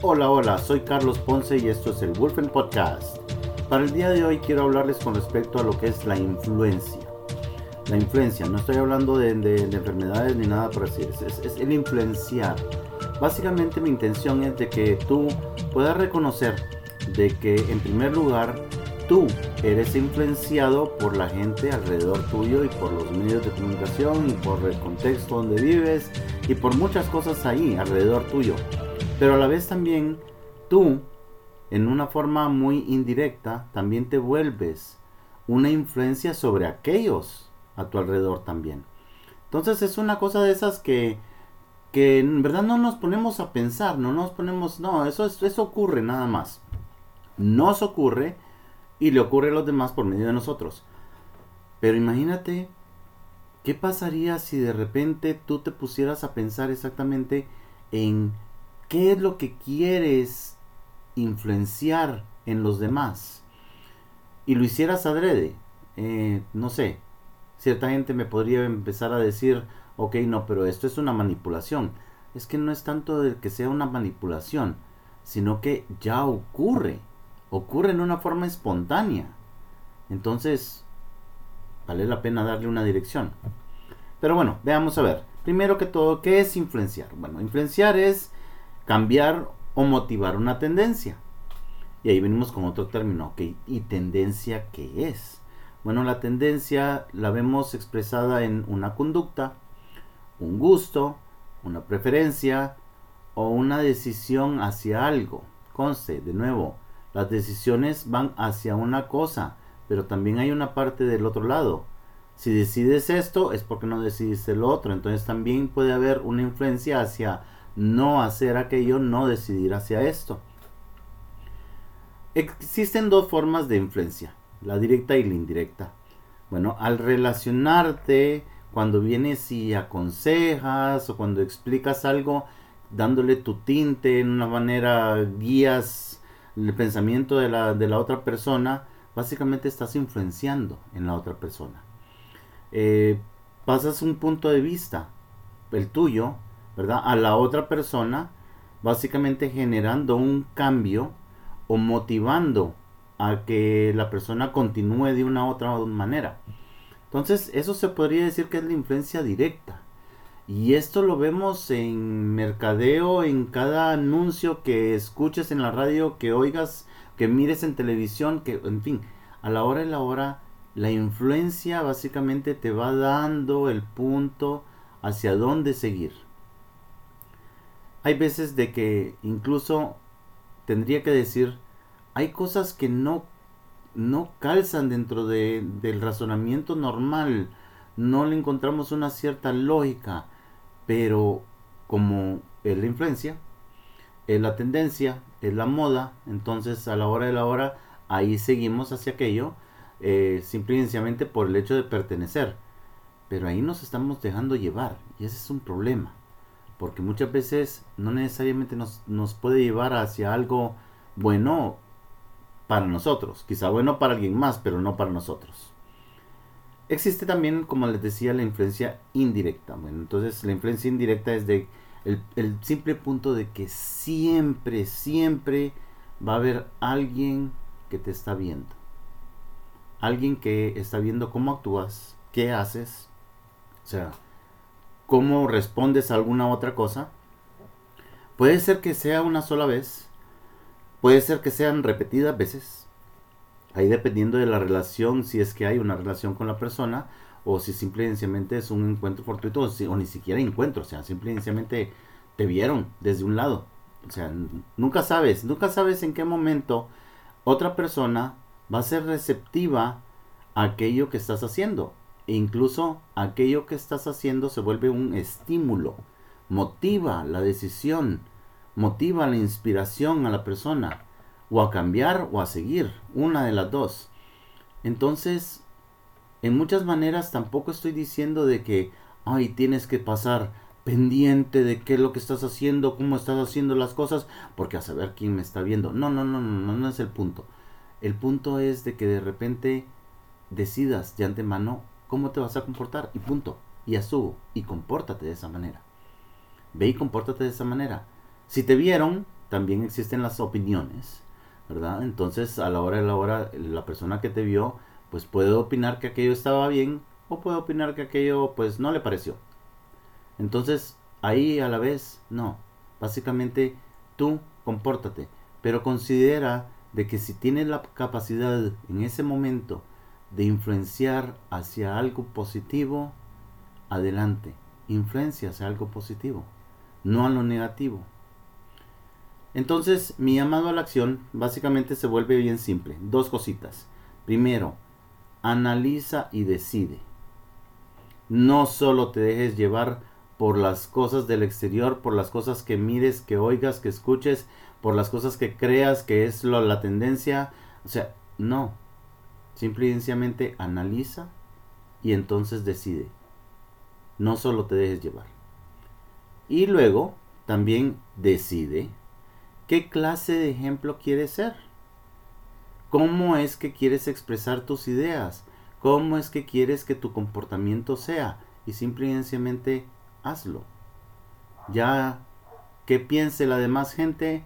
Hola, hola, soy Carlos Ponce y esto es el Wolfen Podcast. Para el día de hoy quiero hablarles con respecto a lo que es la influencia. La influencia, no estoy hablando de, enfermedades ni nada por así, es, es el influenciar. Básicamente mi intención es de que tú puedas reconocer de que en primer lugar tú eres influenciado por la gente alrededor tuyo y por los medios de comunicación y por el contexto donde vives y por muchas cosas ahí alrededor tuyo. Pero a la vez también tú, en una forma muy indirecta, también te vuelves una influencia sobre aquellos a tu alrededor también. Entonces es una cosa de esas que, que en verdad no nos ponemos a pensar, no nos ponemos, no, eso, eso ocurre nada más. Nos ocurre y le ocurre a los demás por medio de nosotros. Pero imagínate, ¿qué pasaría si de repente tú te pusieras a pensar exactamente en qué es lo que quieres influenciar en los demás? Y lo hicieras adrede. Eh, no sé, cierta gente me podría empezar a decir, ok, no, pero esto es una manipulación. Es que no es tanto de que sea una manipulación, sino que ya ocurre ocurre en una forma espontánea. Entonces, vale la pena darle una dirección. Pero bueno, veamos a ver. Primero que todo, ¿qué es influenciar? Bueno, influenciar es cambiar o motivar una tendencia. Y ahí venimos con otro término, ¿ok? ¿Y tendencia qué es? Bueno, la tendencia la vemos expresada en una conducta, un gusto, una preferencia o una decisión hacia algo. Conste, de nuevo, las decisiones van hacia una cosa, pero también hay una parte del otro lado. Si decides esto es porque no decidiste lo otro. Entonces también puede haber una influencia hacia no hacer aquello, no decidir hacia esto. Existen dos formas de influencia, la directa y la indirecta. Bueno, al relacionarte, cuando vienes y aconsejas o cuando explicas algo, dándole tu tinte en una manera, guías el pensamiento de la, de la otra persona, básicamente estás influenciando en la otra persona. Eh, pasas un punto de vista, el tuyo, ¿verdad? A la otra persona, básicamente generando un cambio o motivando a que la persona continúe de una u otra manera. Entonces, eso se podría decir que es la influencia directa. Y esto lo vemos en mercadeo, en cada anuncio que escuches en la radio, que oigas, que mires en televisión, que en fin, a la hora y la hora, la influencia básicamente te va dando el punto hacia dónde seguir. Hay veces de que incluso tendría que decir, hay cosas que no, no calzan dentro de, del razonamiento normal, no le encontramos una cierta lógica pero como es la influencia, es la tendencia, es la moda, entonces a la hora de la hora ahí seguimos hacia aquello, eh, simplemente por el hecho de pertenecer. Pero ahí nos estamos dejando llevar y ese es un problema, porque muchas veces no necesariamente nos, nos puede llevar hacia algo bueno para nosotros, quizá bueno para alguien más, pero no para nosotros. Existe también, como les decía, la influencia indirecta. Bueno, entonces la influencia indirecta es de el, simple punto de que siempre, siempre va a haber alguien que te está viendo. Alguien que está viendo cómo actúas, qué haces, o sea, cómo respondes a alguna otra cosa. Puede ser que sea una sola vez, puede ser que sean repetidas veces, Ahí dependiendo de la relación, si es que hay una relación con la persona, o si simplemente es un encuentro fortuito, o, ni siquiera encuentro, o sea, simplemente te vieron desde un lado. O sea, nunca sabes, nunca sabes en qué momento otra persona va a ser receptiva a aquello que estás haciendo. E incluso aquello que estás haciendo se vuelve un estímulo, motiva la decisión, motiva la inspiración a la persona o a cambiar o a seguir, una de las dos. Entonces, en muchas maneras tampoco estoy diciendo de que, ay, tienes que pasar pendiente de qué es lo que estás haciendo, cómo estás haciendo las cosas, porque a saber quién me está viendo. No, no, no, no, no, es el punto. El punto es de que de repente decidas de antemano cómo te vas a comportar y punto. Y asumo y compórtate de esa manera. Ve y compórtate de esa manera. Si te vieron, también existen las opiniones, ¿verdad? Entonces, a la hora de la hora, la persona que te vio, pues puede opinar que aquello estaba bien o puede opinar que aquello, pues, no le pareció. Entonces, ahí a la vez, no. Básicamente, tú compórtate, pero considera de que si tienes la capacidad en ese momento de influenciar hacia algo positivo, adelante, influencia hacia algo positivo, no a lo negativo. Entonces, mi llamado a la acción básicamente se vuelve bien simple. Dos cositas. Primero, analiza y decide. No solo te dejes llevar por las cosas del exterior, por las cosas que mires, que oigas, que escuches, por las cosas que creas que es lo, la tendencia. O sea, no. Simple y sencillamente analiza y entonces decide. No solo te dejes llevar. Y luego también decide qué clase de ejemplo quieres ser. ¿Cómo es que quieres expresar tus ideas? ¿Cómo es que quieres que tu comportamiento sea? Y simple y sencillamente hazlo. Ya que piense la demás gente,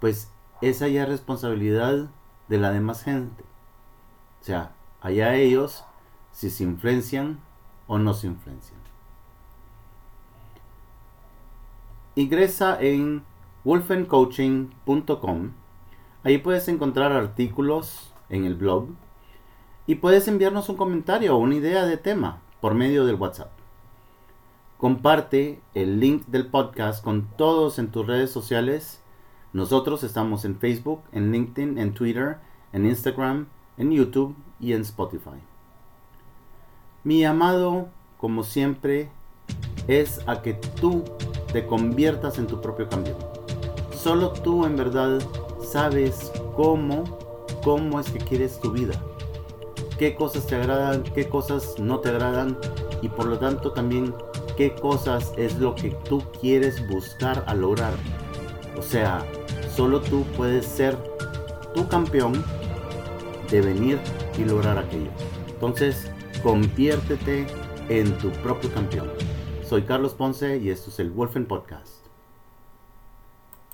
pues esa ya es responsabilidad de la demás gente. Sea, allá ellos si se influencian o no se influencian. Ingresa en wolfencoaching.com. Ahí puedes encontrar artículos en el blog y puedes enviarnos un comentario o una idea de tema por medio del WhatsApp. Comparte el link del podcast con todos en tus redes sociales nosotros estamos en Facebook, en LinkedIn, en Twitter, en Instagram, en YouTube y en Spotify. Mi amado, como siempre, es a que tú te conviertas en tu propio cambio. Solo tú en verdad sabes cómo, cómo es que quieres tu vida. Qué cosas te agradan, qué cosas no te agradan y por lo tanto también qué cosas es lo que tú quieres buscar a lograr. O sea, Solo tú puedes ser tu campeón de venir y lograr aquello. Entonces, conviértete en tu propio campeón. Soy Carlos Ponce y esto es el Wolfen Podcast.